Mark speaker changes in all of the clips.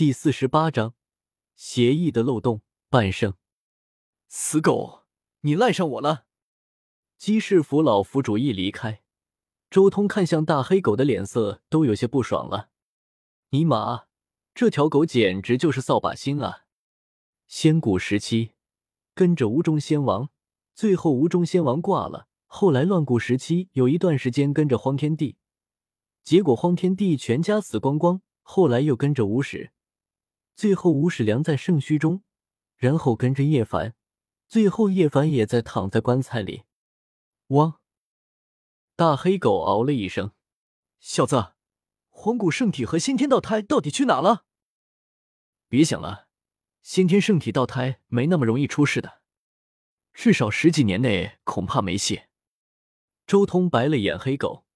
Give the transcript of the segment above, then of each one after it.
Speaker 1: 第四十八章协议的漏洞。半圣，
Speaker 2: 死狗，你赖上我了！
Speaker 1: 姬氏府老府主一离开，周通看向大黑狗的脸色都有些不爽了。尼玛，这条狗简直就是扫把星啊！仙古时期跟着吴中仙王，最后吴中仙王挂了。后来乱古时期有一段时间跟着荒天帝，结果荒天帝全家死光光。后来又跟着吴史，最后吴史良在圣墟中。然后跟着叶凡，最后叶凡也在躺在棺材里。汪！大黑狗嗷了一声：“
Speaker 2: 小子，黄古圣体和先天道胎到底去哪了？”
Speaker 1: 别想了，先天圣体道胎没那么容易出事的，至少十几年内恐怕没戏。周通白了眼黑狗：“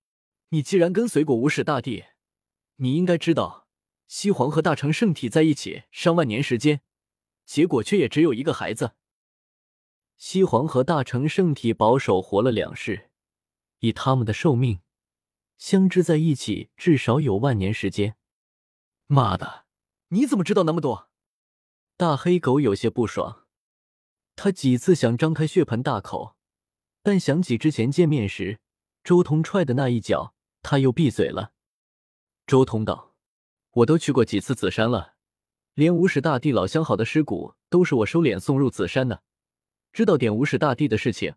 Speaker 1: 你既然跟随过无始大帝，你应该知道，西皇和大成圣体在一起上万年时间。”结果却也只有一个孩子。西皇和大成圣体保守活了两世，以他们的寿命，相知在一起至少有万年时间。
Speaker 2: 妈的，你怎么知道那么多？
Speaker 1: 大黑狗有些不爽，他几次想张开血盆大口，但想起之前见面时周通踹的那一脚，他又闭嘴了。周通道：“我都去过几次紫山了。”连无始大帝老相好的尸骨都是我收敛送入紫山的，知道点无始大帝的事情，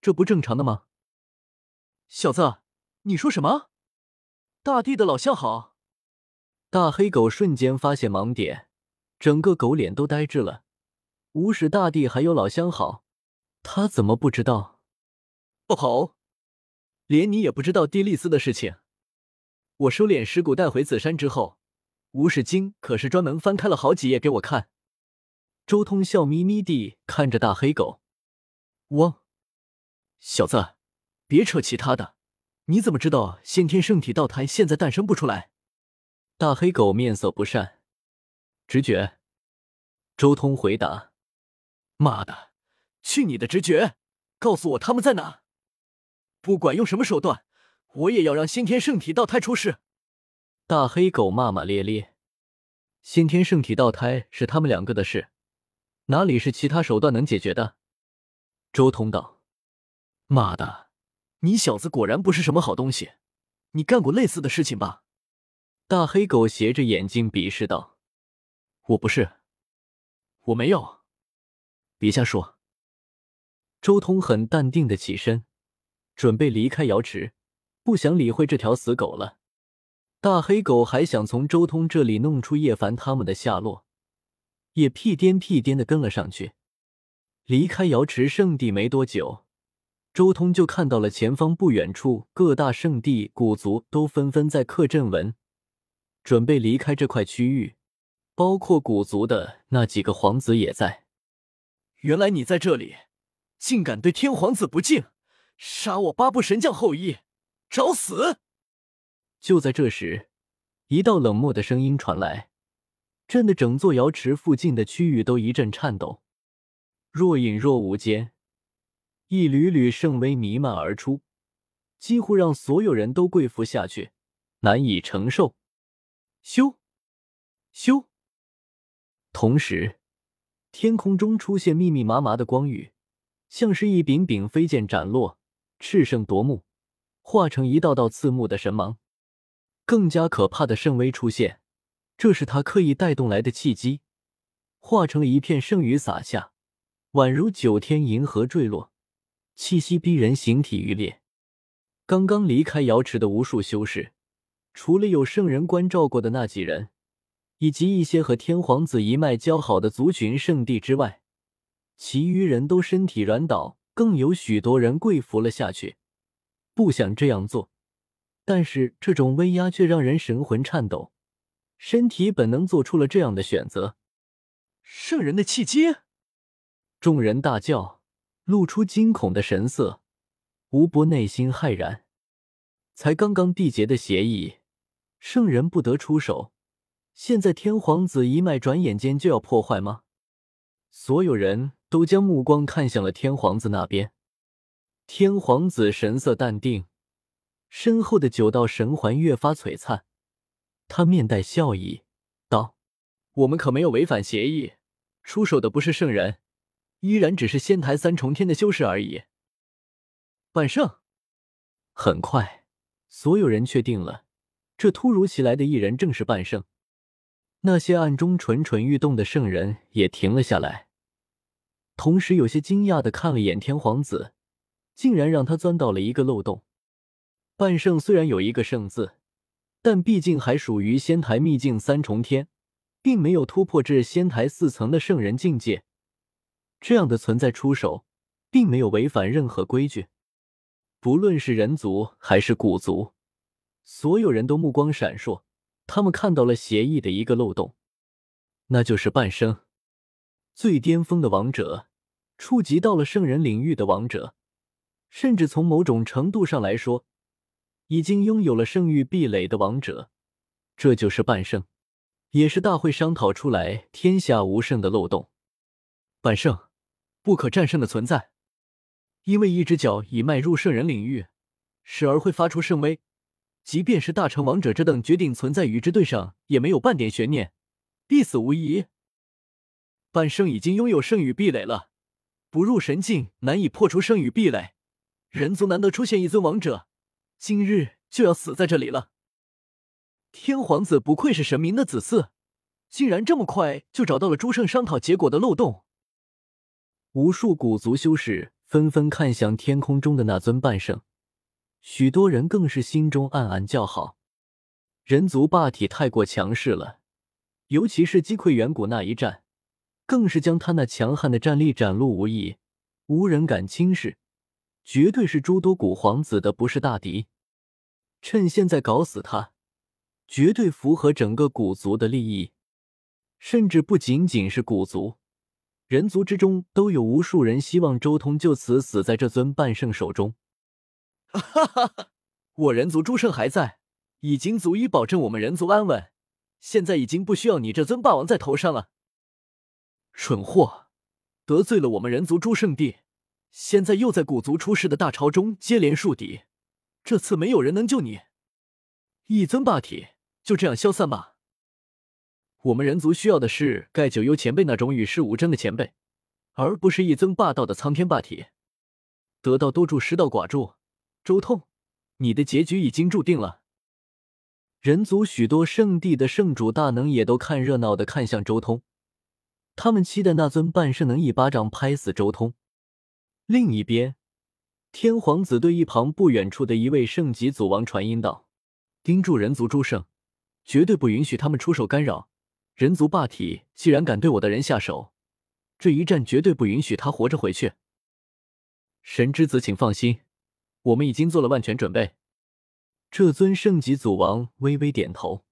Speaker 1: 这不正常的吗？
Speaker 2: 小子，你说什么？大帝的老相好？
Speaker 1: 大黑狗瞬间发现盲点，整个狗脸都呆滞了。无始大帝还有老相好，他怎么不知道？
Speaker 2: 不好，连你也不知道蒂丽丝的事情。我收敛尸骨带回紫山之后。吴世京可是专门翻开了好几页给我看。
Speaker 1: 周通笑眯眯地看着大黑狗，
Speaker 2: 汪，小子，别扯其他的，你怎么知道先天圣体道胎现在诞生不出来？
Speaker 1: 大黑狗面色不善，直觉。周通回答：“
Speaker 2: 妈的，去你的直觉！告诉我他们在哪，不管用什么手段，我也要让先天圣体道胎出世。”
Speaker 1: 大黑狗骂骂咧咧，先天圣体道胎是他们两个的事，哪里是其他手段能解决的？周通道：“
Speaker 2: 妈的，你小子果然不是什么好东西，你干过类似的事情吧？”
Speaker 1: 大黑狗斜着眼睛鄙视道：“
Speaker 2: 我不是，我没有，别瞎说。”
Speaker 1: 周通很淡定的起身，准备离开瑶池，不想理会这条死狗了。大黑狗还想从周通这里弄出叶凡他们的下落，也屁颠屁颠的跟了上去。离开瑶池圣地没多久，周通就看到了前方不远处各大圣地古族都纷纷在刻阵文，准备离开这块区域，包括古族的那几个皇子也在。
Speaker 2: 原来你在这里，竟敢对天皇子不敬，杀我八部神将后裔，找死！
Speaker 1: 就在这时，一道冷漠的声音传来，震得整座瑶池附近的区域都一阵颤抖。若隐若无间，一缕缕圣威弥漫而出，几乎让所有人都跪伏下去，难以承受。咻，咻！同时，天空中出现密密麻麻的光雨，像是一柄柄飞剑斩落，炽盛夺目，化成一道道刺目的神芒。更加可怕的圣威出现，这是他刻意带动来的契机，化成了一片圣雨洒下，宛如九天银河坠落，气息逼人，形体欲裂。刚刚离开瑶池的无数修士，除了有圣人关照过的那几人，以及一些和天皇子一脉交好的族群圣地之外，其余人都身体软倒，更有许多人跪伏了下去，不想这样做。但是这种威压却让人神魂颤抖，身体本能做出了这样的选择。
Speaker 2: 圣人的契机！
Speaker 1: 众人大叫，露出惊恐的神色。吴伯内心骇然，才刚刚缔结的协议，圣人不得出手，现在天皇子一脉转眼间就要破坏吗？所有人都将目光看向了天皇子那边。天皇子神色淡定。身后的九道神环越发璀璨，他面带笑意道：“
Speaker 2: 我们可没有违反协议，出手的不是圣人，依然只是仙台三重天的修士而已。半圣，
Speaker 1: 很快，所有人确定了，这突如其来的一人正是半圣。那些暗中蠢蠢欲动的圣人也停了下来，同时有些惊讶的看了眼天皇子，竟然让他钻到了一个漏洞。半圣虽然有一个圣字，但毕竟还属于仙台秘境三重天，并没有突破至仙台四层的圣人境界。这样的存在出手，并没有违反任何规矩。不论是人族还是古族，所有人都目光闪烁。他们看到了协议的一个漏洞，那就是半生最巅峰的王者，触及到了圣人领域的王者，甚至从某种程度上来说，已经拥有了圣域壁垒的王者，这就是半圣，也是大会商讨出来天下无圣的漏洞。
Speaker 2: 半圣，不可战胜的存在。因为一只脚已迈入圣人领域，时而会发出圣威，即便是大成王者这等绝顶存在与之对上，也没有半点悬念，必死无疑。半圣已经拥有圣域壁垒了，不入神境难以破除圣域壁垒。人族难得出现一尊王者，今日就要死在这里了。天皇子不愧是神明的子嗣，竟然这么快就找到了诸圣商讨结果的漏洞。
Speaker 1: 无数古族修士。纷纷看向天空中的那尊半圣，许多人更是心中暗暗叫好。人族霸体太过强势了，尤其是击溃远古那一战，更是将他那强悍的战力展露无遗，无人敢轻视，绝对是诸多古皇子的不是大敌。趁现在搞死他，绝对符合整个古族的利益，甚至不仅仅是古族。人族之中都有无数人希望周通就此死在这尊半圣手中。
Speaker 2: 哈哈哈！我人族诸圣还在，已经足以保证我们人族安稳。现在已经不需要你这尊霸王在头上了。蠢货，得罪了我们人族诸圣地，现在又在古族出世的大潮中接连树敌，这次没有人能救你。一尊霸体就这样消散吧。我们人族需要的是盖九幽前辈那种与世无争的前辈，而不是一尊霸道的苍天霸体。得道多助，失道寡助。周通，你的结局已经注定了。
Speaker 1: 人族许多圣地的圣主大能也都看热闹的看向周通，他们期待那尊半圣能一巴掌拍死周通。另一边，天皇子对一旁不远处的一位圣级祖王传音道：“
Speaker 2: 盯住人族诸圣，绝对不允许他们出手干扰。”人族霸体既然敢对我的人下手，这一战绝对不允许他活着回去。神之子，请放心，我们已经做了万全准备。
Speaker 1: 这尊圣级祖王微微点头。